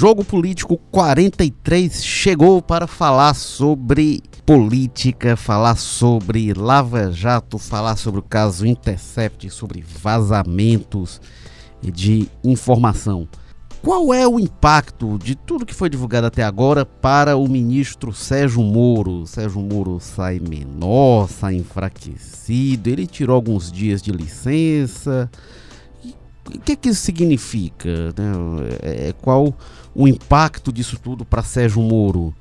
Jogo Político 43 chegou para falar sobre política, falar sobre Lava Jato, falar sobre o caso Intercept, sobre vazamentos de informação. Qual é o impacto de tudo que foi divulgado até agora para o ministro Sérgio Moro? Sérgio Moro sai menor, sai enfraquecido, ele tirou alguns dias de licença. O que, que isso significa? Né? É, qual o impacto disso tudo para Sérgio Moro?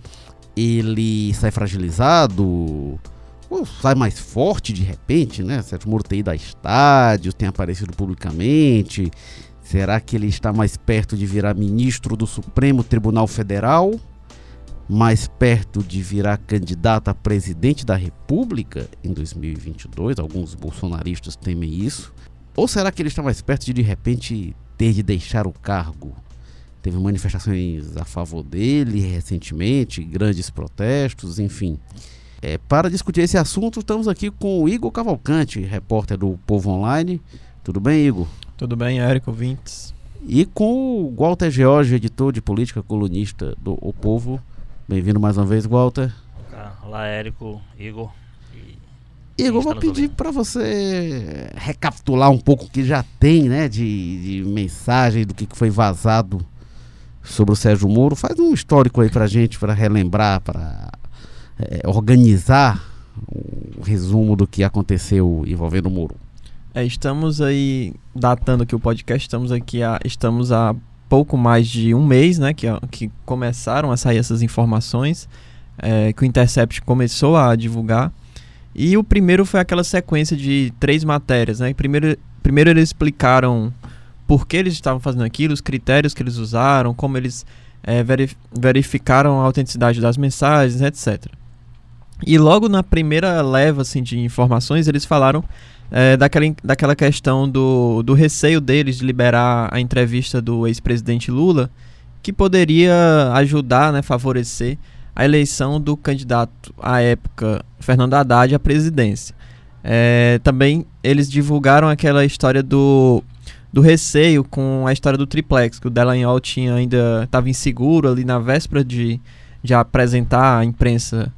Ele sai fragilizado? Ou sai mais forte de repente, né? Sérgio Moro tem ido a estádios, tem aparecido publicamente Será que ele está mais perto de virar ministro do Supremo Tribunal Federal? Mais perto de virar candidato a presidente da República em 2022? Alguns bolsonaristas temem isso. Ou será que ele está mais perto de de repente ter de deixar o cargo? Teve manifestações a favor dele recentemente, grandes protestos, enfim. É, para discutir esse assunto, estamos aqui com o Igor Cavalcante, repórter do Povo Online. Tudo bem, Igor? Tudo bem, Érico Vintes? E com o Walter George, editor de política, colunista do O Povo. Bem-vindo mais uma vez, Walter. Olá, Érico, Igor. Igor, vou pedir para você recapitular um pouco o que já tem né, de, de mensagem do que foi vazado sobre o Sérgio Moro. Faz um histórico aí para gente, para relembrar, para é, organizar um resumo do que aconteceu envolvendo o Moro. É, estamos aí datando aqui o podcast, estamos aqui a, estamos há pouco mais de um mês, né, que, que começaram a sair essas informações, é, que o Intercept começou a divulgar. E o primeiro foi aquela sequência de três matérias, né? Primeiro, primeiro eles explicaram por que eles estavam fazendo aquilo, os critérios que eles usaram, como eles é, verificaram a autenticidade das mensagens, etc. E logo na primeira leva assim, de informações, eles falaram é, daquela, daquela questão do, do receio deles de liberar a entrevista do ex-presidente Lula, que poderia ajudar, né, favorecer a eleição do candidato à época, Fernando Haddad, à presidência. É, também eles divulgaram aquela história do, do receio com a história do triplex, que o Delanhol tinha ainda estava inseguro ali na véspera de, de apresentar à imprensa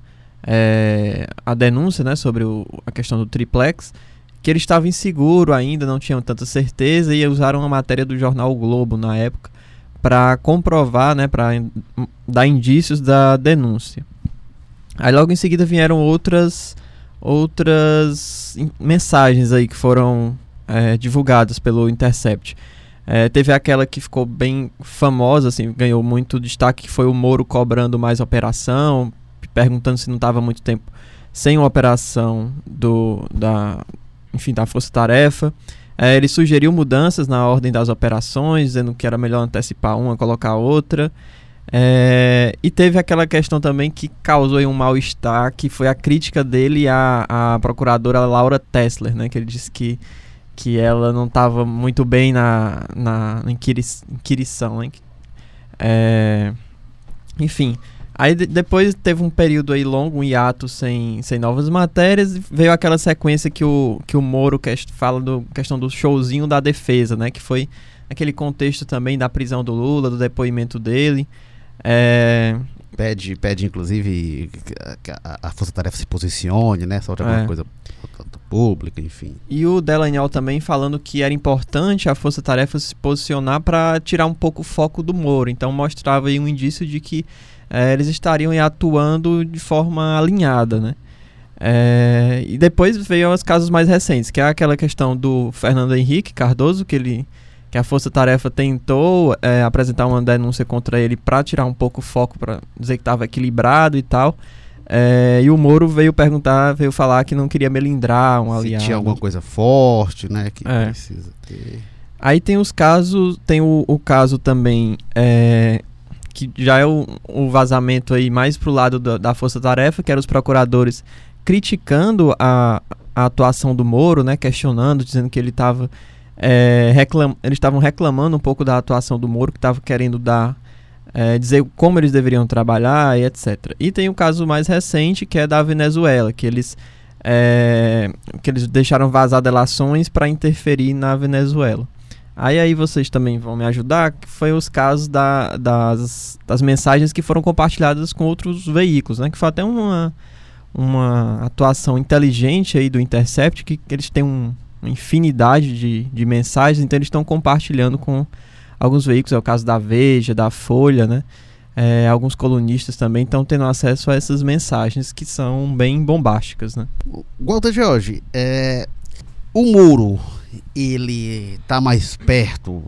é, a denúncia né, sobre o, a questão do triplex que ele estava inseguro ainda, não tinham tanta certeza e usaram uma matéria do jornal o Globo na época para comprovar, né, para dar indícios da denúncia. Aí logo em seguida vieram outras outras mensagens aí que foram é, divulgadas pelo Intercept. É, teve aquela que ficou bem famosa, assim, ganhou muito destaque, que foi o Moro cobrando mais operação, perguntando se não estava muito tempo sem uma operação do, da, enfim, da força-tarefa. É, ele sugeriu mudanças na ordem das operações, dizendo que era melhor antecipar uma, colocar outra. É, e teve aquela questão também que causou um mal-estar, que foi a crítica dele à, à procuradora Laura Tessler, né? Que ele disse que, que ela não estava muito bem na, na inquirição. Né? É, enfim, Aí depois teve um período aí longo, um hiato sem, sem novas matérias, veio aquela sequência que o, que o Moro fala do questão do showzinho da defesa, né? Que foi aquele contexto também da prisão do Lula, do depoimento dele. É... Pede, pede, inclusive, que a, a Força Tarefa se posicione, né? Sobre alguma é. coisa pública, enfim. E o Delanhol também falando que era importante a Força Tarefa se posicionar para tirar um pouco o foco do Moro. Então mostrava aí um indício de que é, eles estariam atuando de forma alinhada, né? É, e depois veio os casos mais recentes, que é aquela questão do Fernando Henrique Cardoso, que ele que a Força Tarefa tentou é, apresentar uma denúncia contra ele para tirar um pouco o foco, para dizer que estava equilibrado e tal. É, e o Moro veio perguntar, veio falar que não queria melindrar um aliado. Se tinha alguma coisa forte, né, que é. precisa ter. Aí tem os casos, tem o, o caso também é, que já é o, o vazamento aí mais pro lado da, da força-tarefa, que eram os procuradores criticando a, a atuação do Moro, né, questionando, dizendo que ele estava é, reclam, eles estavam reclamando um pouco da atuação do Moro, que estava querendo dar é, dizer como eles deveriam trabalhar e etc. E tem o um caso mais recente que é da Venezuela, que eles é, que eles deixaram vazar delações para interferir na Venezuela. Aí aí vocês também vão me ajudar, que foi os casos da, das, das mensagens que foram compartilhadas com outros veículos, né? Que foi até uma, uma atuação inteligente aí do Intercept, que, que eles têm um, uma infinidade de, de mensagens, então eles estão compartilhando com alguns veículos, é o caso da Veja, da Folha, né? É, alguns colunistas também estão tendo acesso a essas mensagens que são bem bombásticas, né? Walter George, é, o Moro, ele está mais perto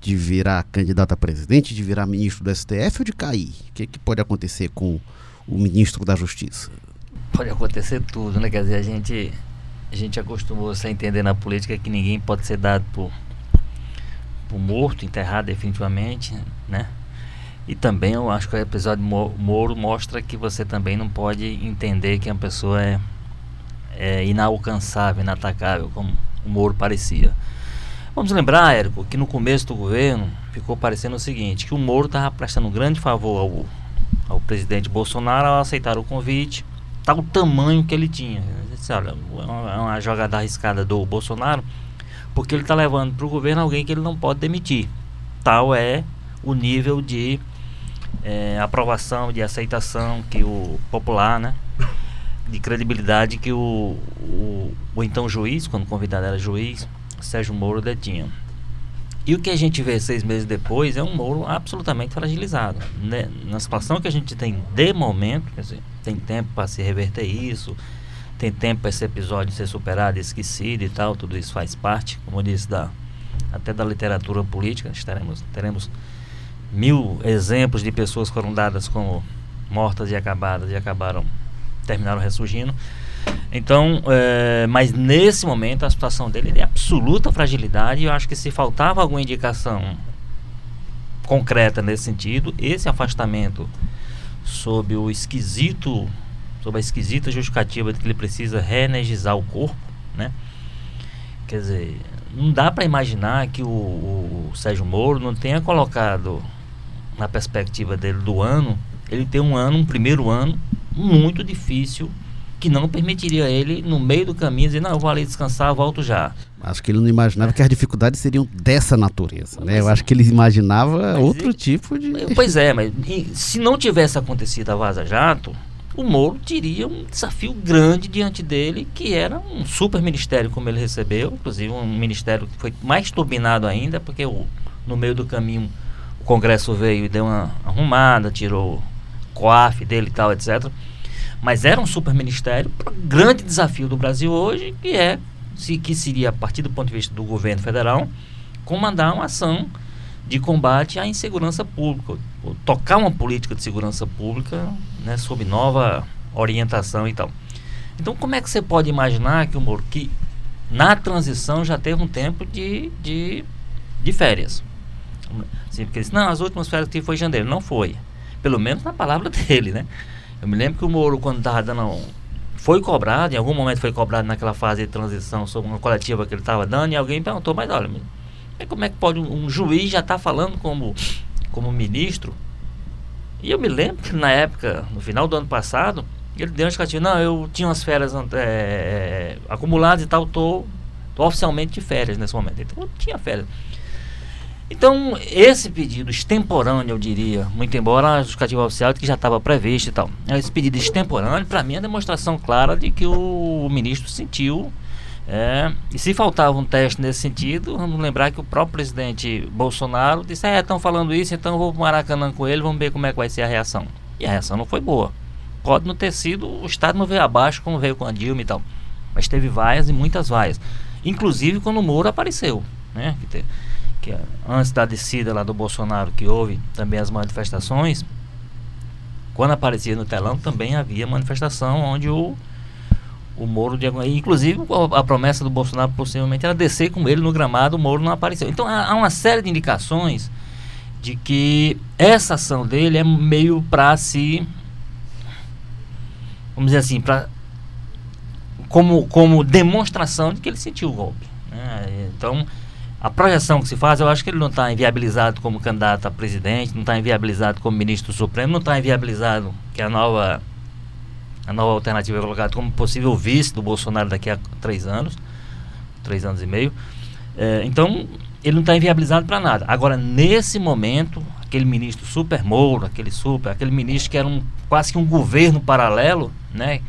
de virar candidato a presidente, de virar ministro do STF ou de cair? O que, que pode acontecer com o ministro da Justiça? Pode acontecer tudo, né? Quer dizer, a gente, a gente acostumou-se a entender na política que ninguém pode ser dado por, por morto, enterrado definitivamente, né? E também eu acho que o episódio Moro mostra que você também não pode entender que uma pessoa é, é inalcançável, inatacável, como o Moro parecia. Vamos lembrar, Érico, que no começo do governo ficou parecendo o seguinte, que o Moro estava prestando um grande favor ao, ao presidente Bolsonaro ao aceitar o convite, tal o tamanho que ele tinha. Disse, olha, é uma, é uma jogada arriscada do Bolsonaro, porque ele está levando para o governo alguém que ele não pode demitir. Tal é o nível de é, aprovação, de aceitação que o popular, né? De credibilidade que o, o, o então juiz, quando convidado era juiz, Sérgio Moro detinha. E o que a gente vê seis meses depois é um Moro absolutamente fragilizado. Né? Na situação que a gente tem de momento, quer dizer, tem tempo para se reverter isso, tem tempo para esse episódio ser superado, esquecido e tal, tudo isso faz parte, como eu disse, da, até da literatura política. Teremos, teremos mil exemplos de pessoas que foram dadas como mortas e acabadas e acabaram terminaram ressurgindo. Então, é, mas nesse momento a situação dele é de absoluta fragilidade e eu acho que se faltava alguma indicação concreta nesse sentido, esse afastamento sob o esquisito, sob a esquisita justificativa de que ele precisa reenergizar o corpo, né? Quer dizer, não dá para imaginar que o, o Sérgio Moro não tenha colocado na perspectiva dele do ano, ele tem um ano, um primeiro ano muito difícil que não permitiria ele, no meio do caminho, dizer, não, eu vou ali descansar, volto já. Acho que ele não imaginava que as dificuldades seriam dessa natureza, né? Eu acho que ele imaginava outro ele, tipo de... Pois é, mas se não tivesse acontecido a Vaza Jato, o Moro teria um desafio grande diante dele, que era um super ministério como ele recebeu, inclusive um ministério que foi mais turbinado ainda, porque o, no meio do caminho o Congresso veio e deu uma arrumada, tirou COAF dele e tal, etc. Mas era um super ministério o grande desafio do Brasil hoje, que é se, que seria, a partir do ponto de vista do governo federal, comandar uma ação de combate à insegurança pública, tocar uma política de segurança pública né, sob nova orientação e tal. Então, como é que você pode imaginar que o Moro, que na transição já teve um tempo de, de, de férias? Assim, porque disse, não, as últimas férias que foi em janeiro. Não foi. Pelo menos na palavra dele, né? Eu me lembro que o Moro, quando estava dando. Foi cobrado, em algum momento foi cobrado naquela fase de transição sobre uma coletiva que ele estava dando, e alguém perguntou, mas olha, como é que pode um, um juiz já estar tá falando como, como ministro? E eu me lembro que na época, no final do ano passado, ele deu uma justificativa, não, eu tinha umas férias é, acumuladas e tal, tô oficialmente de férias nesse momento. Então eu tinha férias. Então, esse pedido extemporâneo, eu diria, muito embora a justificativa oficial que já estava previsto e tal, esse pedido extemporâneo, para mim, é demonstração clara de que o, ministro sentiu. É, e se faltava um teste nesse sentido, vamos lembrar que o próprio presidente Bolsonaro disse: É, estão falando isso, então eu vou para o Maracanã com ele, vamos ver como é que vai ser a reação. E a reação não foi boa. Pode não ter sido, o Estado não veio abaixo como veio com a Dilma e tal. Mas teve vaias e muitas vaias. Inclusive quando o Moro apareceu. Né? Que te, que antes da descida lá do Bolsonaro, que houve também as manifestações, quando aparecia no telão também havia manifestação onde o, o Moro de inclusive a, a, promessa do Bolsonaro possivelmente era descer com ele no gramado, o Moro não apareceu. Então há, há uma série de indicações de que essa ação dele é meio para se vamos dizer assim, para como como demonstração de que ele sentiu o golpe. Né? Então a projeção que se faz, eu acho que ele não está inviabilizado como candidato a presidente, não está inviabilizado como ministro supremo, não está inviabilizado que a nova a nova alternativa é colocada como possível vice do Bolsonaro daqui a três anos, três anos e meio. É, então, ele não está inviabilizado para nada. Agora, nesse momento, aquele ministro super Mouro, aquele super, aquele ministro que era um, quase que um governo paralelo, né?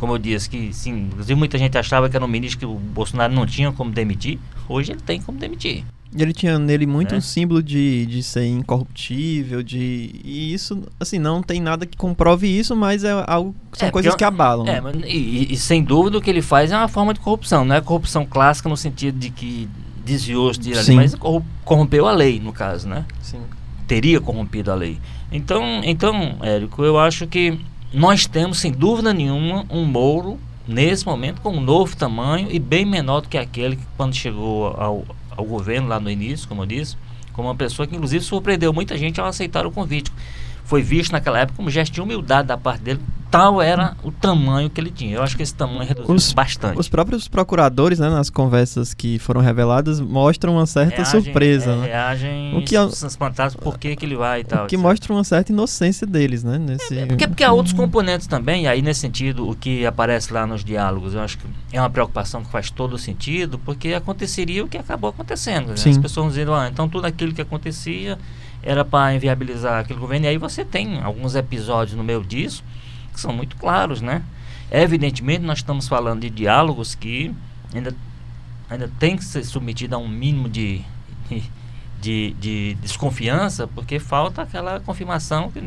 Como eu disse, que sim, inclusive muita gente achava que era um ministro que o Bolsonaro não tinha como demitir. Hoje ele tem como demitir. Ele tinha nele muito é. um símbolo de, de ser incorruptível, de. E isso, assim, não tem nada que comprove isso, mas é algo. São é, coisas que abalam. É, né? e, e, sem dúvida o que ele faz é uma forma de corrupção. Não é corrupção clássica no sentido de que desviou se ali, mas corrompeu a lei, no caso, né? Sim. Teria corrompido a lei. Então, então, Érico, eu acho que nós temos, sem dúvida nenhuma, um Moro, nesse momento, com um novo tamanho e bem menor do que aquele que quando chegou ao, ao governo lá no início, como eu disse, como uma pessoa que inclusive surpreendeu muita gente ao aceitar o convite foi visto naquela época como gesto de humildade da parte dele. Tal era o tamanho que ele tinha. Eu acho que esse tamanho reduziu os, bastante. Os próprios procuradores, né, nas conversas que foram reveladas, mostram uma certa reagem, surpresa. É, né? Reagem o que é, espantados por que, que ele vai e tal. O que mostra uma certa inocência deles, né? Nesse... É, porque, porque há outros componentes também, e aí nesse sentido, o que aparece lá nos diálogos, eu acho que é uma preocupação que faz todo sentido, porque aconteceria o que acabou acontecendo. Né? As pessoas dizendo, ah, então tudo aquilo que acontecia era para inviabilizar aquele governo. E aí você tem alguns episódios no meio disso que são muito claros, né? Evidentemente, nós estamos falando de diálogos que ainda, ainda tem que ser submetido a um mínimo de, de, de desconfiança, porque falta aquela confirmação que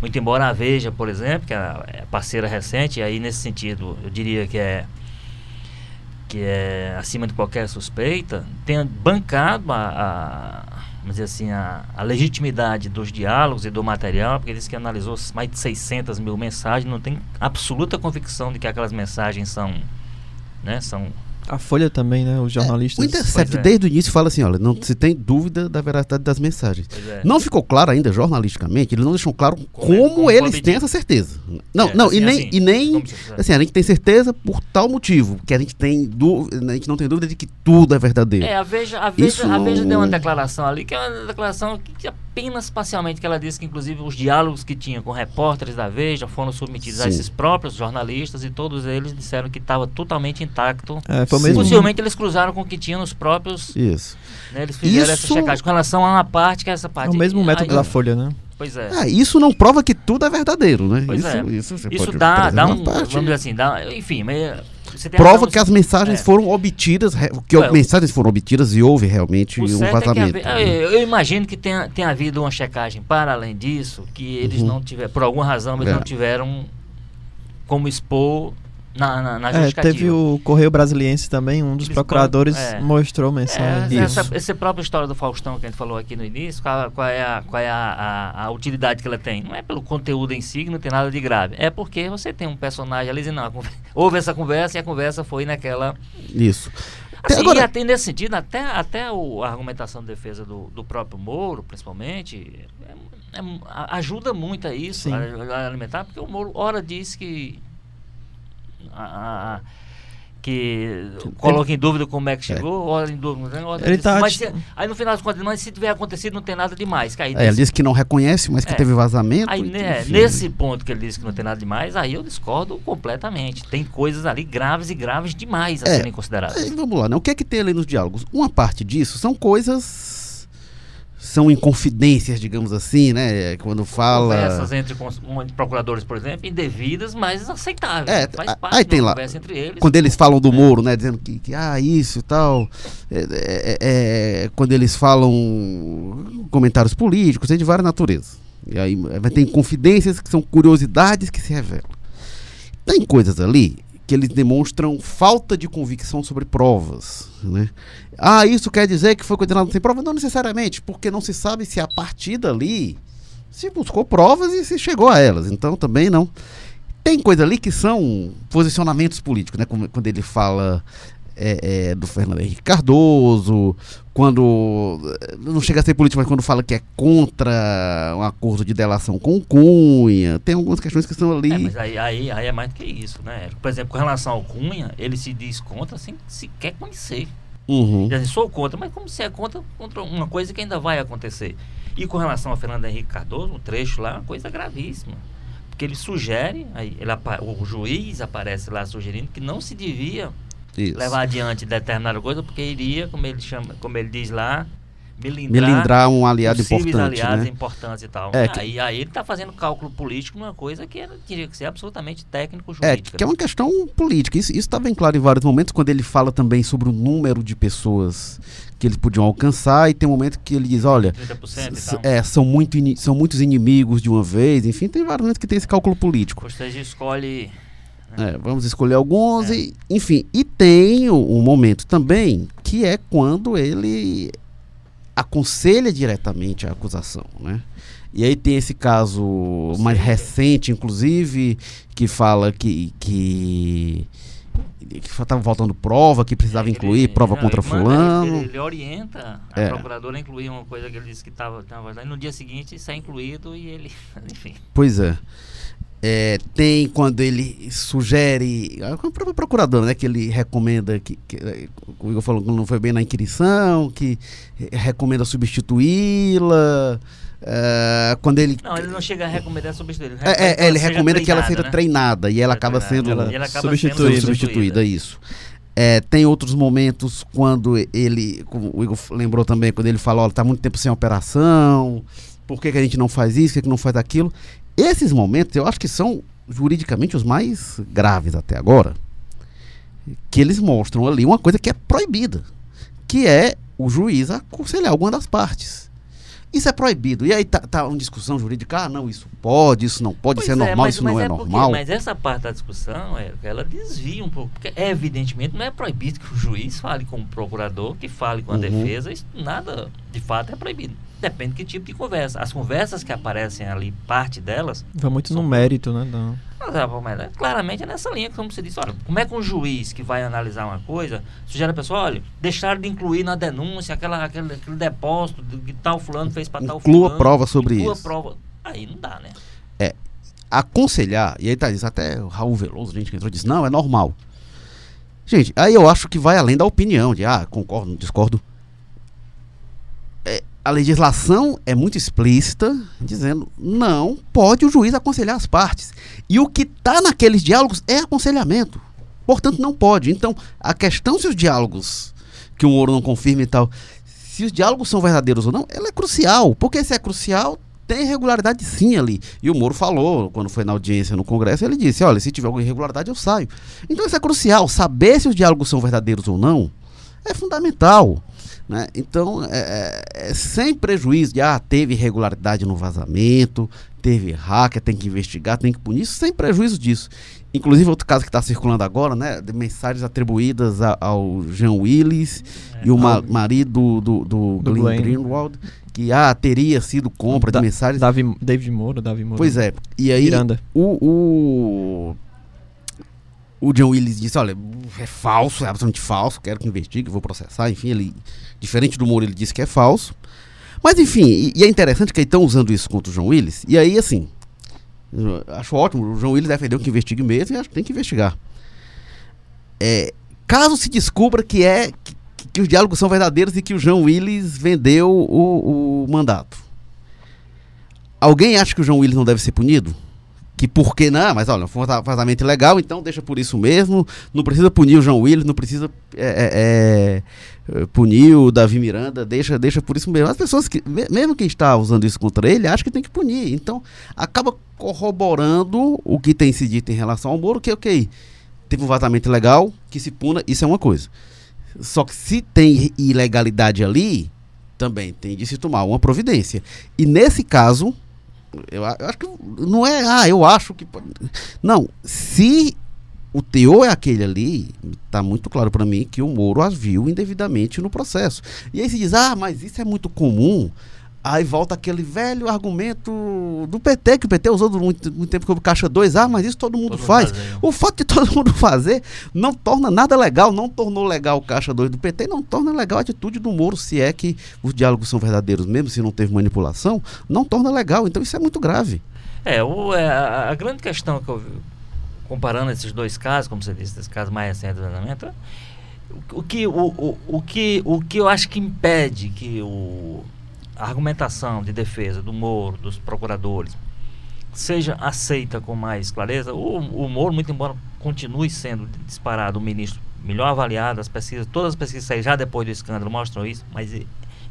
muito embora a Veja, por exemplo, que é parceira recente, e aí nesse sentido eu diria que é que é acima de qualquer suspeita, tenha bancado a dizer assim, a, a, legitimidade dos diálogos e do material, porque ele disse que analisou mais de 600 mil mensagens, não tem absoluta convicção de que aquelas mensagens são, né, são a Folha também, né? Os jornalistas. É, o Intercept, é. desde o início, fala assim: olha, não se tem dúvida da veracidade das mensagens. É. Não ficou claro ainda, jornalisticamente, eles não deixam claro como, como, como eles têm essa certeza. Não, é, não, assim, e nem. Assim, e nem assim, a gente tem certeza por tal motivo, que a gente tem dúvida, a gente não tem dúvida de que tudo é verdadeiro. É, a Veja, a Veja, a Veja deu uma declaração ali, que é uma declaração que, que apenas parcialmente que ela disse que inclusive os diálogos que tinha com repórteres da Veja foram submetidos Sim. a esses próprios jornalistas e todos eles disseram que estava totalmente intacto. É, mesmo... Possivelmente eles cruzaram com o que tinha nos próprios. Isso. Né, eles fizeram isso... essa checagem com relação a uma parte que é essa parte. É o mesmo método aí, da Folha, né? Pois é. Ah, isso não prova que tudo é verdadeiro, né? Pois isso, é. Isso, isso dá, dá um, parte. vamos dizer assim, dá, enfim, mas prova que as mensagens é. foram obtidas, que Ué, mensagens foram obtidas e houve realmente um vazamento. É eu, eu, imagino que tenha, tenha havido uma checagem para além disso, que eles uhum. não tiveram, por alguma razão, eles é. não tiveram como expor na, na, na é, teve o Correio Brasiliense também, um dos Eles procuradores é. mostrou mensagem. É, essa, essa própria história do Faustão que a gente falou aqui no início, qual, qual é, a, qual é a, a, a, utilidade que ela tem? Não é pelo conteúdo em si, não tem nada de grave. É porque você tem um personagem ali dizendo, não, houve essa conversa e a conversa foi naquela. Isso. Assim, Agora... E até nesse sentido, até, até o, a argumentação de defesa do, do próprio Moro, principalmente, é, é, ajuda muito a isso, a, a alimentar, porque o Moro, ora, diz que a, a, que coloca em dúvida como é que é. chegou, é. em dúvida. Olha ele tá mas se, aí no final das contas, mas se tiver acontecido, não tem nada demais. Aí, é, ele disse que não reconhece, mas que é. teve vazamento. Aí, né, nesse ponto que ele disse que não tem nada demais, aí eu discordo completamente. Tem coisas ali graves e graves demais a é. serem consideradas. vamos lá, né? o que é que tem ali nos diálogos? Uma parte disso são coisas são inconfidências, digamos assim, né? Quando fala. Conversas entre procuradores, por exemplo, indevidas, mas aceitáveis. É, faz parte aí tem lá. entre eles. Quando eles falam do é. Moro, né? Dizendo que, que ah, isso e tal. É, é, é, quando eles falam comentários políticos, tem de várias naturezas. E aí vai ter confidências que são curiosidades que se revelam. Tem coisas ali que eles demonstram falta de convicção sobre provas. Né? Ah, isso quer dizer que foi condenado sem prova? Não necessariamente, porque não se sabe se a partir dali se buscou provas e se chegou a elas. Então também não. Tem coisa ali que são posicionamentos políticos, né? Quando ele fala é, é, do Fernando Henrique Cardoso, quando não chega a ser político, mas quando fala que é contra um acordo de delação com Cunha, tem algumas questões que estão ali. É, mas aí, aí, aí, é mais do que isso, né? Por exemplo, com relação ao Cunha, ele se diz contra sem sequer conhecer. Uhum. Sou contra, mas como se é contra, contra uma coisa que ainda vai acontecer. E com relação ao Fernando Henrique Cardoso, um trecho lá, uma coisa gravíssima. Porque ele sugere, aí ele, o juiz aparece lá sugerindo que não se devia Isso. levar adiante determinada coisa, porque iria, como ele chama, como ele diz lá, melindrar, Melindrar um aliado importante, aliados né? importantes e tal. É, que- aí, aí ele está fazendo cálculo político numa coisa que teria que ser absolutamente técnico É, que é uma questão política. Isso está bem claro em vários momentos, quando ele fala também sobre o número de pessoas que eles podiam alcançar, e tem um momento que ele diz, olha, 30% s- tal. é, são, muito são muitos inimigos de uma vez, enfim, tem vários momentos que tem esse cálculo político. Ou seja, escolhe É, vamos escolher alguns, É. e, enfim. E tem o- um momento também que é quando ele aconselha diretamente a acusação, né? E aí tem esse caso mais recente, inclusive, que fala que que que estava faltando prova, que precisava É, que incluir ele- prova não, contra ele manda- fulano. Ele, ele orienta a É. procuradora a incluir uma coisa que ele disse que estava e no dia seguinte é incluído e ele, enfim. Pois é. É, tem quando ele sugere, a própria procuradora, né, que ele recomenda, que, que eh, o Igor falou que não foi bem na inquirição, que recomenda substituí-la, eh, quando ele... Não, ele não chega a recomendar substituir. Ele É, é, recomenda é, ele recomenda que ela seja né? treinada e ela acaba sendo Ela ela acaba substituída. sendo substituída, isso. É, tem outros momentos quando ele, como o Igor lembrou também, quando ele fala, olha, tá muito tempo sem operação, por que, que a gente não faz isso, por que, que não faz aquilo? Esses momentos eu acho que são juridicamente os mais graves até agora, que eles mostram ali uma coisa que é proibida, que é o juiz aconselhar alguma das partes. Isso é proibido. E aí tá, tá uma discussão jurídica, ah, não, isso pode, isso não pode, Pois isso é normal, mas- isso não mas é, porque- normal. mas essa parte da discussão, é, ela desvia um pouco. Porque, evidentemente, não é proibido que o juiz fale com o procurador, que fale com a Uhum. defesa. Isso nada, de fato, é proibido. Depende de que tipo de conversa. As conversas que aparecem ali, parte delas, Vai muito no São- mérito, né? da- mas, é, mas é, claramente é nessa linha, como você disse. Olha, como é que um juiz que vai analisar uma coisa sugere a pessoa, olha, deixaram de incluir na denúncia aquela, aquele, aquele depósito de que tal fulano fez para tal Inclua fulano. prova sobre inclua isso. prova. Aí não dá, né? aconselhar, e aí tá isso, até o Raul Veloso, gente que entrou, disse, não, é normal. Gente, aí eu acho que vai além da opinião, de ah, concordo, discordo. A legislação é muito explícita, dizendo, não pode o juiz aconselhar as partes. E o que está naqueles diálogos é aconselhamento. Portanto, não pode. Então, a questão se os diálogos, que o Moro não confirma e tal, se os diálogos são verdadeiros ou não, ela é crucial. Porque se é crucial, tem irregularidade sim ali. E o Moro falou, quando foi na audiência no Congresso, ele disse: olha, se tiver alguma irregularidade, eu saio. Então isso é crucial. Saber se os diálogos são verdadeiros ou não é fundamental. Né? Então, é, é- é sem prejuízo de, ah, teve irregularidade no vazamento, teve hacker, tem que investigar, tem que punir, isso sem prejuízo disso. Inclusive, outro caso que está circulando agora, né, de mensagens atribuídas a- ao Jean Willis e o ma- marido do, do, Do Glenn Glenn. Greenwald, que ah, teria sido compra Da- de mensagens. Davi, David Moura, Davi Moura. Pois é. E aí, Miranda. o, o, o John Willis disse, olha, é falso, é absolutamente falso, quero que investigue, vou processar, enfim, ele, diferente do Moro, ele disse que é falso. Mas enfim, e, e é interessante que eles estão usando isso contra o João Willis, e aí assim, acho ótimo, o João Willis defendeu que investigue mesmo e acho que tem que investigar. É, caso se descubra que é que, que os diálogos são verdadeiros e que o João Willis vendeu o, o mandato. Alguém acha que o João Willis não deve ser punido? Que por que não? Mas olha, foi um vazamento ilegal, então deixa por isso mesmo. Não precisa punir o João Willis, não precisa é, é, é, punir o Davi Miranda, deixa, deixa por isso mesmo. As pessoas que, me- mesmo quem está usando isso contra ele, acha que tem que punir. Então, acaba corroborando o que tem se dito em relação ao Moro, que ok, teve um vazamento ilegal, que se puna, isso é uma coisa. Só que se tem ilegalidade ali, também tem de se tomar uma providência. E nesse caso, eu, acho que não é, ah, eu acho que. Não, se o teor é aquele ali, tá muito claro para mim que o Moro as viu indevidamente no processo. E aí se diz, ah, mas isso é muito comum. Aí volta aquele velho argumento do PT, que o PT usou durante muito, muito tempo como caixa 2, ah, mas isso todo mundo Todo mundo faz. fazia. O fato de todo mundo fazer não torna nada legal, não tornou legal o caixa 2 do PT, não torna legal a atitude do Moro, se é que os diálogos são verdadeiros, mesmo se não teve manipulação, não torna legal. Então isso é muito grave. É, o, é, a, a grande questão que eu vi, comparando esses dois casos, como você disse, esse caso mais recente do vazamento, o, o que, o, o, o, que, o que eu acho que impede que o, argumentação de defesa do Moro, dos procuradores, seja aceita com mais clareza, o, o Moro, muito embora continue sendo disparado o ministro melhor avaliado, as pesquisas, todas as pesquisas já depois do escândalo mostram isso, mas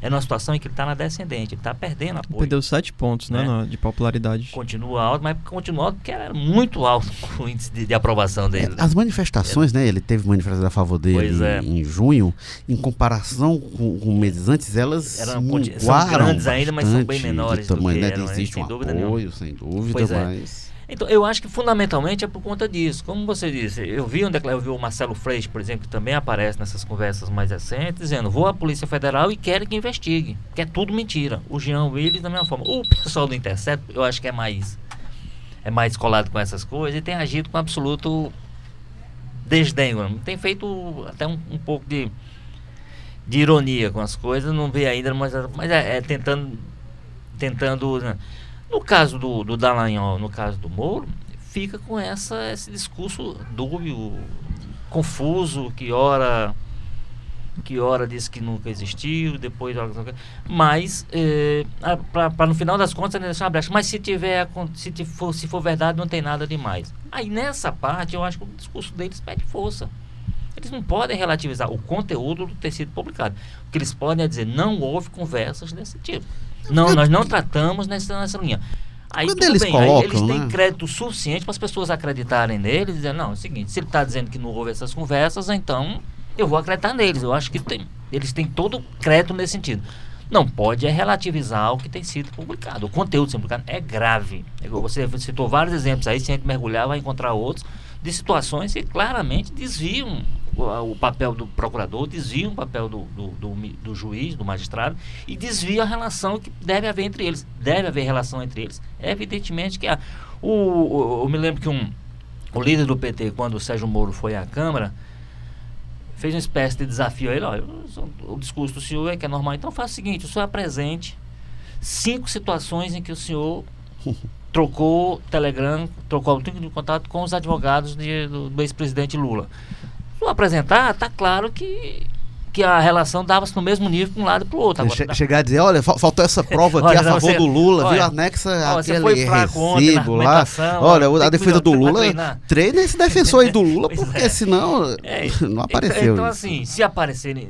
é numa situação em que ele está na descendente, ele está perdendo apoio. Perdeu sete pontos, né, Né? de popularidade. Continua alto, mas continua alto porque era muito alto o índice de, de aprovação dele. As manifestações, né? Ele teve manifestações a favor dele é. em junho. Em comparação com, com meses antes, elas Eram são grandes ainda, mas são bem menores de do tamanho, que né? eram, né? Existe Sem um dúvida apoio, sem dúvida, Pois é. Então, eu acho que fundamentalmente é por conta disso. Como você disse, eu vi, um decla- eu vi o Marcelo Freixo, por exemplo, que também aparece nessas conversas mais recentes, dizendo: vou à Polícia Federal e quero que investigue. Que é tudo mentira. O Jean Willis, da mesma forma. O pessoal do Intercept, eu acho que é mais. É mais colado com essas coisas e tem agido com absoluto desdém. Tem feito até um, um pouco de, de ironia com as coisas, não vê ainda, mas, mas é, é tentando. Tentando. né? No caso do, do Dallagnol, no caso do Moro, fica com essa, esse discurso dúbio, confuso, que ora que ora diz que nunca existiu, depois mas para no final das contas ele deixa uma brecha. Mas se tiver se, for, se for verdade não tem nada demais. Aí nessa parte eu acho que o discurso deles perde força. Eles não podem relativizar o conteúdo do ter sido publicado. O que eles podem é dizer não houve conversas desse tipo. Não, nós não tratamos nessa, nessa linha. Aí Quando eles bem, aí colocam, eles têm né? crédito suficiente para as pessoas acreditarem nele e dizer, não, é o seguinte, se ele está dizendo que não houve essas conversas, então eu vou acreditar neles. Eu acho que tem, eles têm todo o crédito nesse sentido. Não pode é relativizar o que tem sido publicado. O conteúdo sendo publicado é grave. É Você citou vários exemplos aí, se a gente mergulhar, vai encontrar outros, de situações que claramente desviam o, papel do procurador, desviam o papel do, do, do do juiz, do magistrado, e desviam a relação que deve haver entre eles. Deve haver relação entre eles. Evidentemente que há. O, o- eu me lembro que um, o líder do PT, quando o Sérgio Moro foi à Câmara, fez uma espécie de desafio a ele, olha, o, discurso do senhor é que é normal, então faça o seguinte, o senhor apresente cinco situações em que o senhor trocou Telegram, trocou o tipo de contato com os advogados de- do, do ex-presidente Lula. Eu apresentar, tá claro que, que a relação dava-se no mesmo nível para um lado e para o outro. Agora, Che- chegar a dizer, olha, fal- faltou essa prova aqui Olha, a favor você- do Lula, olha, viu? Anexa olha, aquele foi recibo lá. Olha, olha, a defesa do Lula, treina esse defensor aí do Lula, porque é. senão É, não apareceu Então, isso. assim, se aparecerem.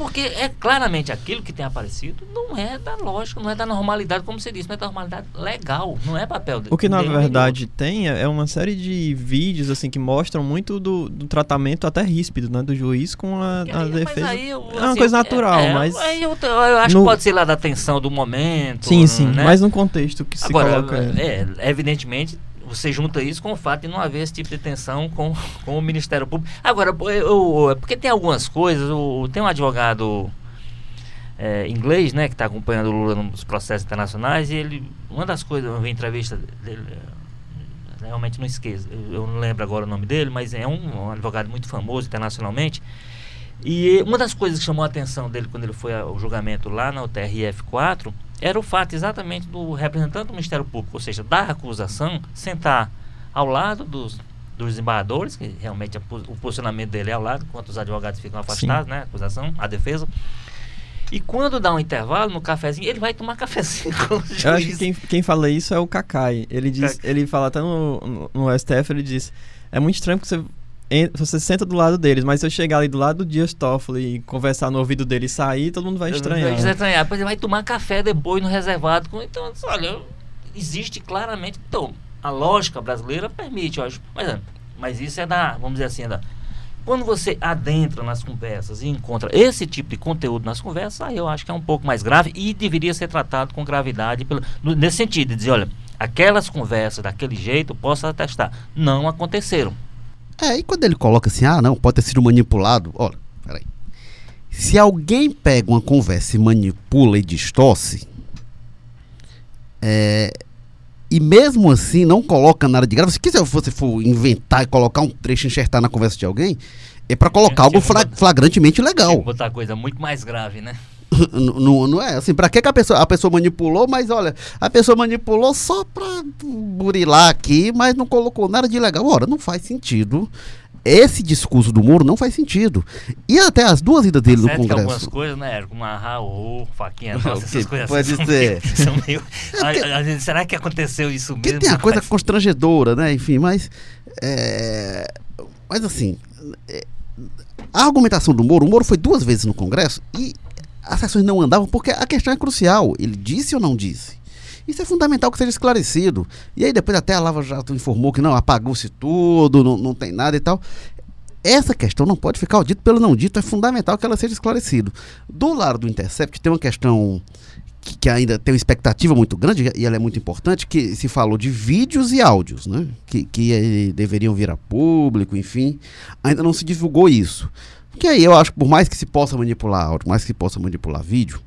É, porque é claramente aquilo que tem aparecido não é da lógica, não é da normalidade, como você disse, não é da normalidade legal, não é papel O que na verdade tem é é uma série de vídeos assim que mostram muito do, do tratamento até ríspido, né, do juiz com a, do a defesa. aí eu, é uma assim, coisa natural, é, mas Aí eu, eu acho no- que pode ser lá da tensão do momento. sim, sim, né? mas no contexto que se Agora, coloca. é, evidentemente, você junta isso com o fato de não haver esse tipo de tensão com, com o Ministério Público. Agora, eu, eu- porque tem algumas coisas, o- tem um advogado é, inglês, né, que está acompanhando o Lula nos processos internacionais, e ele, uma das coisas, eu vi entrevista dele, é, realmente não esqueço, eu, eu não lembro agora o nome dele, mas é um, um advogado muito famoso internacionalmente, e uma das coisas que chamou a atenção dele quando ele foi ao julgamento lá na TRF4 era o fato exatamente do representante do Ministério Público, ou seja, da acusação, sentar ao lado dos, dos desembargadores, que realmente po- o posicionamento dele é ao lado, enquanto os advogados ficam afastados, né? A acusação, a defesa. E quando dá um intervalo no cafezinho, ele vai tomar cafezinho com o juiz. Eu acho que quem, quem fala isso é o Kakai. Ele diz, ele fala até no, no, no STF, ele diz, é muito estranho que você você senta do lado deles, mas se eu chegar ali do lado do Dias Toffoli e conversar no ouvido dele e sair, todo mundo vai estranhar. Vai estranhar. Ele vai tomar café depois no reservado. com- Então, olha, existe claramente. Então, a lógica brasileira permite, eu acho. Mas, mas isso é da, vamos dizer assim, é da. Quando você adentra nas conversas e encontra esse tipo de conteúdo nas conversas, aí eu acho que é um pouco mais grave e deveria ser tratado com gravidade pelo, nesse sentido, de dizer, olha, aquelas conversas daquele jeito, posso atestar, não aconteceram. É, e quando ele coloca assim, ah, não, pode ter sido manipulado. Olha, peraí. Se alguém pega uma conversa e manipula e distorce, é, e mesmo assim não coloca nada de grave, se quiser você for inventar e colocar um trecho, enxertar na conversa de alguém, é pra colocar algo flagrantemente Tem legal. botar coisa muito mais grave, né? Não, não é assim, pra que, que a, pessoa, a pessoa manipulou, mas olha, a pessoa manipulou só pra burilar aqui, mas não colocou nada de legal. Ora, não faz sentido. Esse discurso do Moro não faz sentido. E até as duas idas dele no Certo que algumas Congresso. coisas, né, Érico? Uma Raul, faquinha, nossa, que essas coisas pode assim, ser. São meio, são meio, a- a gente, será que aconteceu isso Que mesmo? tem a coisa constrangedora, né? Enfim, mas. é, mas assim. é, a argumentação do Moro, o Moro foi duas vezes no Congresso e as sessões não andavam porque a questão é crucial. Ele disse ou não disse? Isso é fundamental que seja esclarecido. E aí depois até a Lava Jato informou que não, apagou-se tudo, não, não tem nada e tal. Essa questão não pode ficar o dito pelo não dito, é fundamental que ela seja esclarecida. Do lado do Intercept tem uma questão que, que, ainda tem uma expectativa muito grande, e ela é muito importante, que se falou de vídeos e áudios, né? Que, que eh, deveriam vir a público, enfim. Ainda não se divulgou isso. Porque aí eu acho que por mais que se possa manipular áudio, mais que se possa manipular vídeo,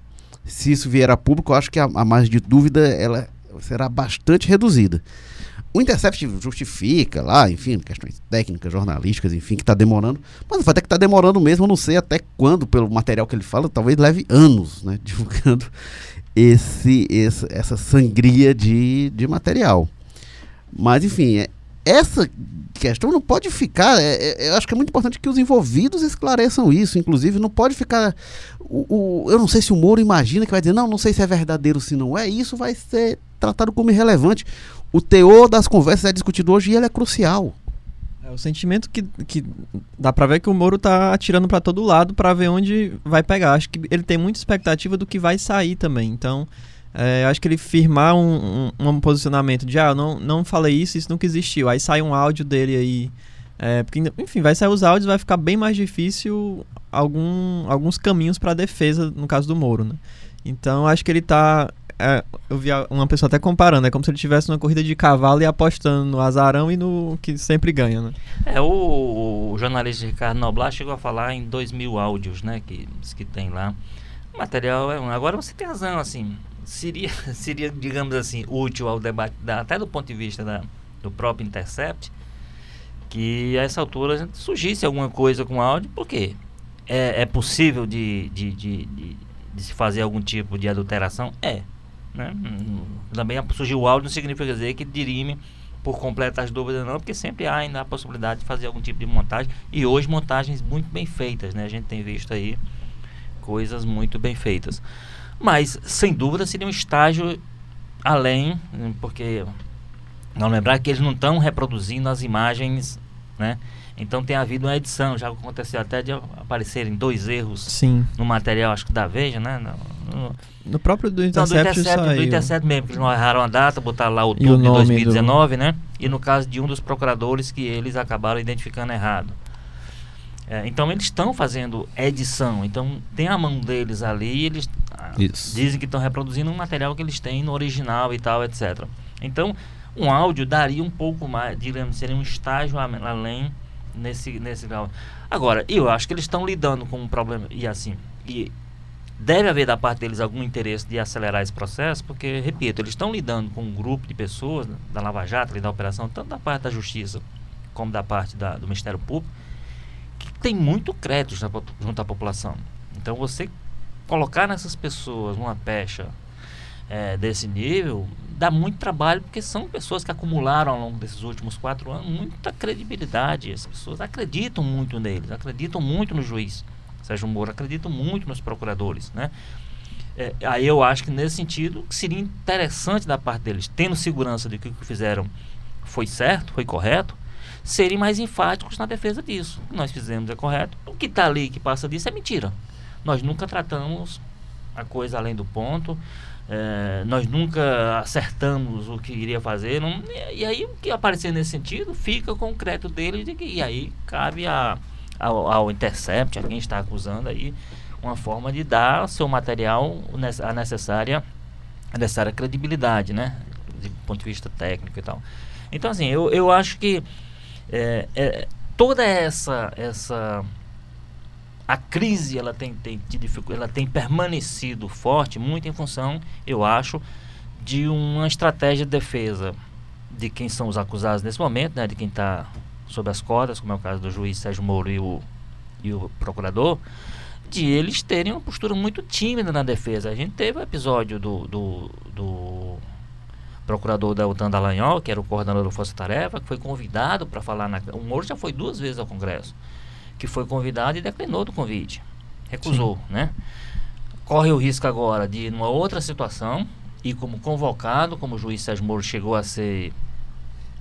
se isso vier a público, eu acho que a, a margem de dúvida ela será bastante reduzida. O Intercept justifica lá, enfim, questões técnicas, jornalísticas, enfim, que está demorando. Mas vai ter que estar tá demorando mesmo, eu não sei até quando, pelo material que ele fala, talvez leve anos, né, divulgando esse, esse, essa sangria de, de material. Mas, enfim, é, essa questão não pode ficar. É, é, eu acho que é muito importante que os envolvidos esclareçam isso. Inclusive, não pode ficar. O, o, eu não sei se o Moro imagina que vai dizer, não, não sei se é verdadeiro, se não é. Isso vai ser tratado como irrelevante. O teor das conversas é discutido hoje e ele é crucial. É o sentimento que, que dá pra ver que o Moro tá atirando para todo lado para ver onde vai pegar. Acho que ele tem muita expectativa do que vai sair também. Então, é, acho que ele firmar um, um, um, posicionamento de, ah, não, não falei isso, isso nunca existiu. Aí sai um áudio dele aí. É, porque, enfim, vai sair os áudios, vai ficar bem mais difícil algum, alguns caminhos para defesa, no caso do Moro, né? Então, acho que ele tá é, eu vi uma pessoa até comparando, é como se ele tivesse uma corrida de cavalo e apostando no azarão e no que sempre ganha, né? É, o, o jornalista Ricardo Noblar chegou a falar em dois mil áudios, né, que, que tem lá. O material é um. Agora você tem razão, assim, seria, seria digamos assim, útil ao debate, da, até do ponto de vista da, do próprio Intercept, que a essa altura surgisse alguma coisa com áudio, porque é, é possível de, de, de, de, de se fazer algum tipo de adulteração? É. Né? Também surgiu o áudio não significa dizer que dirime por completo as dúvidas não, porque sempre há ainda a possibilidade de fazer algum tipo de montagem e hoje montagens muito bem feitas, né? A gente tem visto aí coisas muito bem feitas. Mas sem dúvida seria um estágio além, porque não lembrar que eles não estão reproduzindo as imagens, né? Então tem havido uma edição, já aconteceu até de aparecerem dois erros Sim. no material, acho que da Veja, né? No, no, no próprio do Intercept, não, do Intercept, do Intercept mesmo, que eles não erraram a data, botaram lá outubro de 2019, do... né? E no caso de um dos procuradores que eles acabaram identificando errado. É, então eles estão fazendo edição, então tem a mão deles ali eles ah, dizem que estão reproduzindo um material que eles têm no original e tal, etc. Então um áudio daria um pouco mais, digamos, seria um estágio além nesse, nesse grau. Agora, eu acho que eles estão lidando com um problema, e assim, e deve haver da parte deles algum interesse de acelerar esse processo, porque, repito, eles estão lidando com um grupo de pessoas né, da Lava Jato, da operação, tanto da parte da Justiça como da parte da, do Ministério Público, tem muito crédito junto à população. Então, você colocar nessas pessoas uma pecha é, desse nível dá muito trabalho, porque são pessoas que acumularam ao longo desses últimos quatro anos muita credibilidade. As pessoas acreditam muito neles, acreditam muito no juiz Sérgio Moro, acreditam muito nos procuradores, né? É, aí eu acho que nesse sentido seria interessante da parte deles, tendo segurança de que o que fizeram foi certo, foi correto, serem mais enfáticos na defesa disso. O que nós fizemos é correto. O que está ali que passa disso é mentira. Nós nunca tratamos a coisa além do ponto. É, nós nunca acertamos o que iria fazer. Não, e aí o que aparecer nesse sentido fica concreto dele de que, e aí cabe a, ao Intercept, a quem está acusando aí, uma forma de dar ao seu material a necessária, a necessária credibilidade, né? Do ponto de vista técnico e tal. Então assim, eu, eu acho que é, é, toda essa essa a crise ela tem, tem, ela tem permanecido forte muito em função, eu acho, de uma estratégia de defesa de quem são os acusados nesse momento, né, de quem está sob as cordas, como é o caso do juiz Sérgio Moro e o, e o procurador, de eles terem uma postura muito tímida na defesa. A gente teve o episódio do, do, do procurador da UTAN Dallagnol, que era o coordenador do Força Tarefa, que foi convidado para falar na. O Moro já foi duas vezes ao Congresso que foi convidado e declinou do convite. Recusou, Sim. né? Corre o risco agora de, numa outra situação, e como convocado, como o juiz Sérgio Moro chegou a ser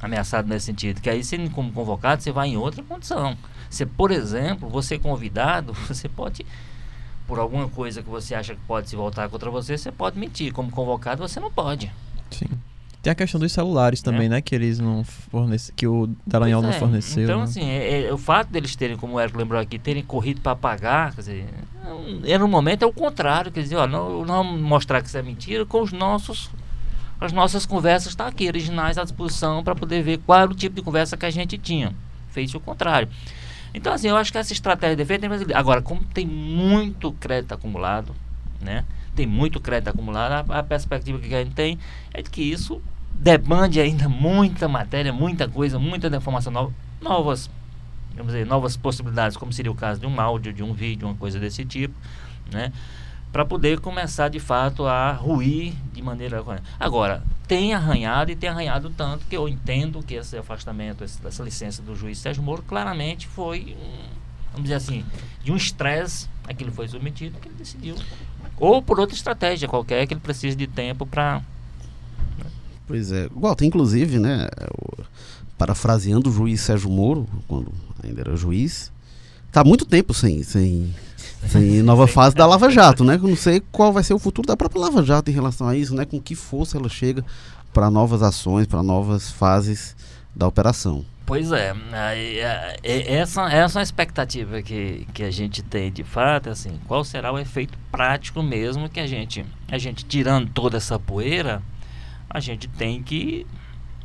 ameaçado nesse sentido, que aí, sendo como convocado, você vai em outra condição. Você, por exemplo, você convidado, você pode, por alguma coisa que você acha que pode se voltar contra você, você pode mentir. Como convocado, você não pode. Sim. Tem a questão dos celulares também, É. né? Que eles não fornecem, que o Dallagnol Pois não é, forneceu. Então, né? assim, é- é- o fato deles terem, como o Eric lembrou aqui, terem corrido para pagar, quer dizer, era um momento é o contrário, quer dizer, ó, não, não vamos mostrar que isso é mentira com os nossos as nossas conversas estão aqui, originais à disposição para poder ver qual era o tipo de conversa que a gente tinha. Fez o contrário. Então, assim, eu acho que essa estratégia de defesa tem brasileiro. Agora, como tem muito crédito acumulado, né? Tem muito crédito acumulado, a, a perspectiva que a gente tem é de que isso demande ainda muita matéria, muita coisa, muita informação nova, novas, vamos dizer, novas possibilidades, como seria o caso de um áudio, de um vídeo, uma coisa desse tipo, né? Para poder começar de fato a ruir de maneira. Agora, tem arranhado e tem arranhado tanto que eu entendo que esse afastamento, essa licença do juiz Sérgio Moro, claramente foi, vamos dizer assim, de um estresse a que ele foi submetido, que ele decidiu. Ou por outra estratégia qualquer, que ele precisa de tempo para Pois é. Walter, inclusive, né, parafraseando o juiz Sérgio Moro, quando ainda era juiz, tá há muito tempo sem, sem, sem nova fase da Lava Jato, né? Eu não sei qual vai ser o futuro da própria Lava Jato em relação a isso, né? Com que força ela chega para novas ações, para novas fases da operação. Pois é, é, é, essa, essa é uma expectativa que, que a gente tem de fato, assim, qual será o efeito prático mesmo que a gente, a gente tirando toda essa poeira, a gente tem que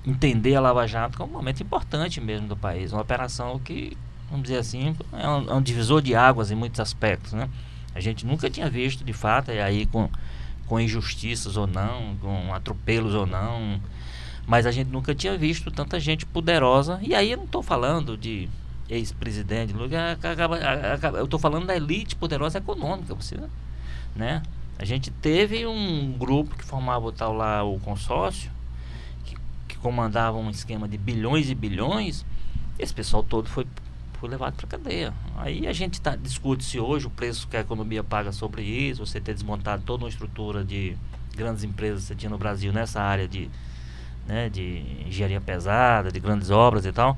entender a Lava Jato como um momento importante mesmo do país, uma operação que, vamos dizer assim, é um, é um divisor de águas em muitos aspectos, né? A gente nunca tinha visto de fato, e aí com, com injustiças ou não, com atropelos ou não, mas a gente nunca tinha visto tanta gente poderosa. E aí eu não estou falando de ex-presidente, eu estou falando da elite poderosa econômica, você, né? A gente teve um grupo que formava o tal lá o consórcio, que, que comandava um esquema de bilhões e bilhões. Esse pessoal todo foi foi levado para cadeia. Aí a gente tá, discute se hoje o preço que a economia paga sobre isso, você ter desmontado toda uma estrutura de grandes empresas que você tinha no Brasil nessa área de, né, de engenharia pesada, de grandes obras e tal.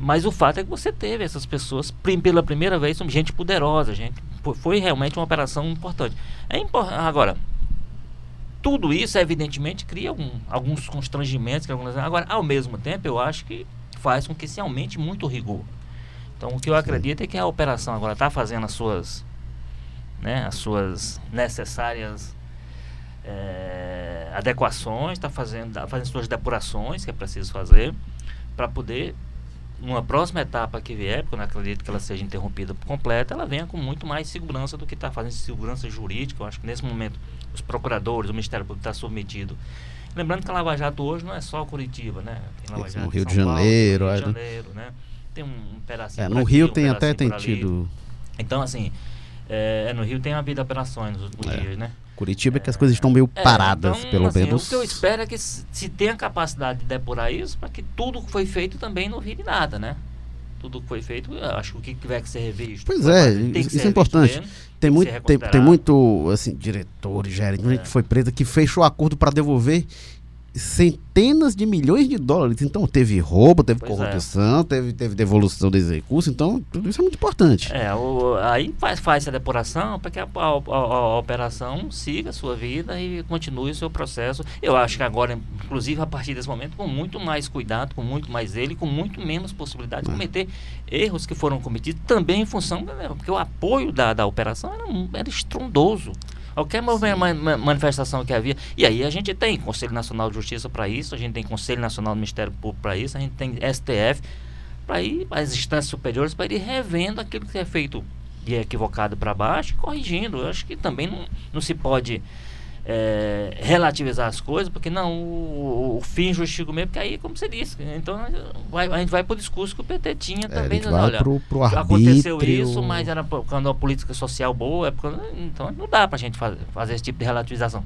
Mas o fato é que você teve essas pessoas, pela primeira vez, são gente poderosa, gente. Foi, realmente uma operação importante. É impor- Agora, tudo isso, evidentemente, cria algum- alguns constrangimentos. algumas- Agora, ao mesmo tempo, eu acho que faz com que se aumente muito o rigor. Então, o que eu acredito é que a operação agora está fazendo as suas, né, as suas necessárias eh, adequações, está fazendo, tá fazendo suas depurações que é preciso fazer para poder, numa próxima etapa que vier, porque eu não acredito que ela seja interrompida por completo, ela venha com muito mais segurança do que está fazendo segurança jurídica. Eu acho que nesse momento os procuradores, o Ministério Público está submetido. Lembrando que a Lava Jato hoje não é só Curitiba, né? Tem Lava Jato no Rio de São Paulo, Janeiro, Rio de é. Janeiro, né? Tem um, pedacinho É, no aqui, Rio um tem até tem tido. Então, assim, é, no Rio tem havido operações nos últimos É. dias, né? Curitiba é que as coisas estão meio É, paradas, então, pelo assim, menos. O que eu espero é que se, tenha capacidade de depurar isso, para que tudo que foi feito também não vire nada, né? Tudo que foi feito, acho que o que tiver que ser revisto. Pois é, isso é importante. mesmo, Tem muito, tem, tem muito, assim, diretores, gerente, gente É. que foi presa que fechou acordo para devolver centenas de milhões de dólares. Então teve roubo, teve Pois é. corrupção, teve, teve devolução de recursos. Então tudo isso é muito importante. É, o, aí faz, faz a depuração para que a, a- a- a operação siga a sua vida e continue o seu processo. Eu acho que agora, inclusive a partir desse momento, com muito mais cuidado, com muito mais ele, com muito menos possibilidade de É. cometer erros que foram cometidos também em função, né, porque o apoio da, da operação era, era estrondoso. Qualquer manifestação que havia. E aí a gente tem Conselho Nacional de Justiça para isso, a gente tem Conselho Nacional do Ministério Público para isso, a gente tem STF para ir as instâncias superiores para ir revendo aquilo que é feito de equivocado para baixo e corrigindo. Eu acho que também não, não se pode é, relativizar as coisas, porque não, o, o fim justifica o meio, porque aí, como você disse, então vai- a gente vai para o discurso que o PT tinha É, a também. gente né, olha, pro, pro. Aconteceu isso, mas era por causa de uma política social boa, é por causa- então não dá pra gente fazer, fazer esse tipo de relativização.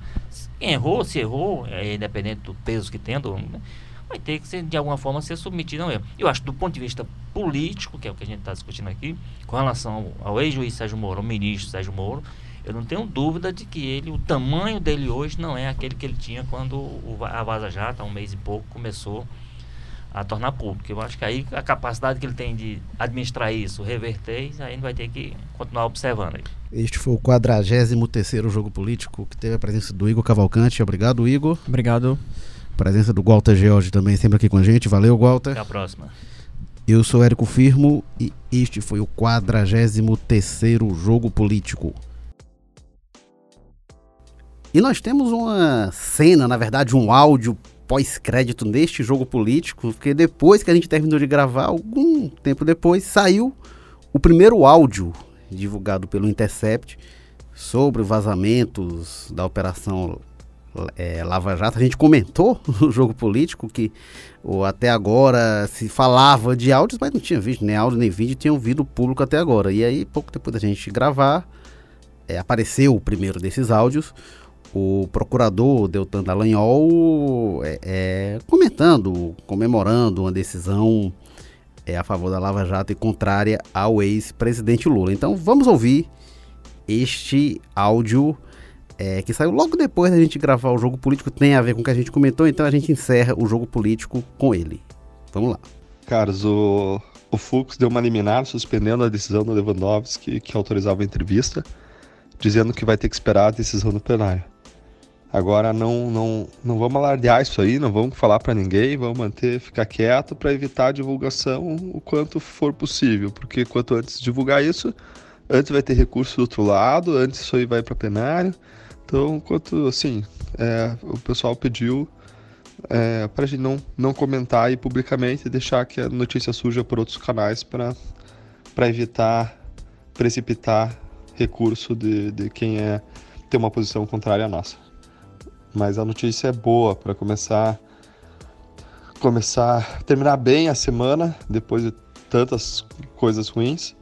Quem errou, se errou, é, independente do peso que tem, do- né, vai ter que ser, de alguma forma ser submetido ao erro. Eu acho do ponto de vista político, que é o que a gente está discutindo aqui, com relação ao, ao ex-juiz Sérgio Moro, ao ministro Sérgio Moro, eu não tenho dúvida de que ele, o tamanho dele hoje não é aquele que ele tinha quando o, a Vaza Jato, há um mês e pouco, começou a tornar público. Eu acho que aí a capacidade que ele tem de administrar isso, reverter, aí a gente vai ter que continuar observando aí. Este foi o 43 jogo político que teve a presença do Igor Cavalcante. Obrigado, Igor. Obrigado. Presença do Walter George também sempre aqui com a gente. Valeu, Walter. Até a próxima. Eu sou Érico Firmo e este foi o 43 jogo político. E nós temos uma cena, na verdade, um áudio pós-crédito neste jogo político, porque depois que a gente terminou de gravar, algum tempo depois, saiu o primeiro áudio divulgado pelo Intercept sobre vazamentos da operação é, Lava Jato. A gente comentou no jogo político que ou, até agora se falava de áudios, mas não tinha visto nem áudio nem vídeo, tinham ouvido público até agora. E aí, pouco depois da gente gravar, é, apareceu o primeiro desses áudios o procurador Deltan Dallagnol é, é, comentando, comemorando uma decisão é, a favor da Lava Jato e contrária ao ex-presidente Lula. Então vamos ouvir este áudio é, que saiu logo depois da gente gravar o jogo político, tem a ver com o que a gente comentou, então a gente encerra o jogo político com ele. Vamos lá. Carlos, o, o Fux deu uma liminar suspendendo a decisão do Lewandowski que autorizava a entrevista, dizendo que vai ter que esperar a decisão do plenário. Agora não, não, não vamos alardear isso aí, não vamos falar para ninguém, vamos manter, ficar quieto para evitar a divulgação o quanto for possível, porque quanto antes divulgar isso, antes vai ter recurso do outro lado, antes isso aí vai para plenário. Então, quanto assim, é, o pessoal pediu é, para a gente não, não comentar aí publicamente e deixar que a notícia surja por outros canais para evitar precipitar recurso de, de quem é ter uma posição contrária à nossa mas a notícia é boa para começar começar terminar bem a semana depois de tantas coisas ruins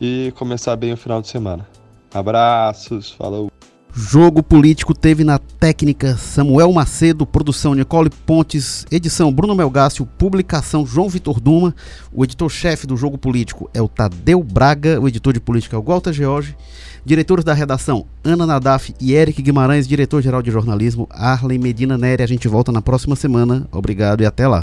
e começar bem o final de semana. Abraços, falou. Jogo Político teve na técnica Samuel Macedo, produção Nicole Pontes, edição Bruno Melgácio, publicação João Vitor Duma, o editor-chefe do Jogo Político é o Tadeu Braga, o editor de política é o Walter George, diretores da redação Ana Nadaf e Eric Guimarães, diretor-geral de jornalismo Arlen Medina Neri. A gente volta na próxima semana. Obrigado e até lá.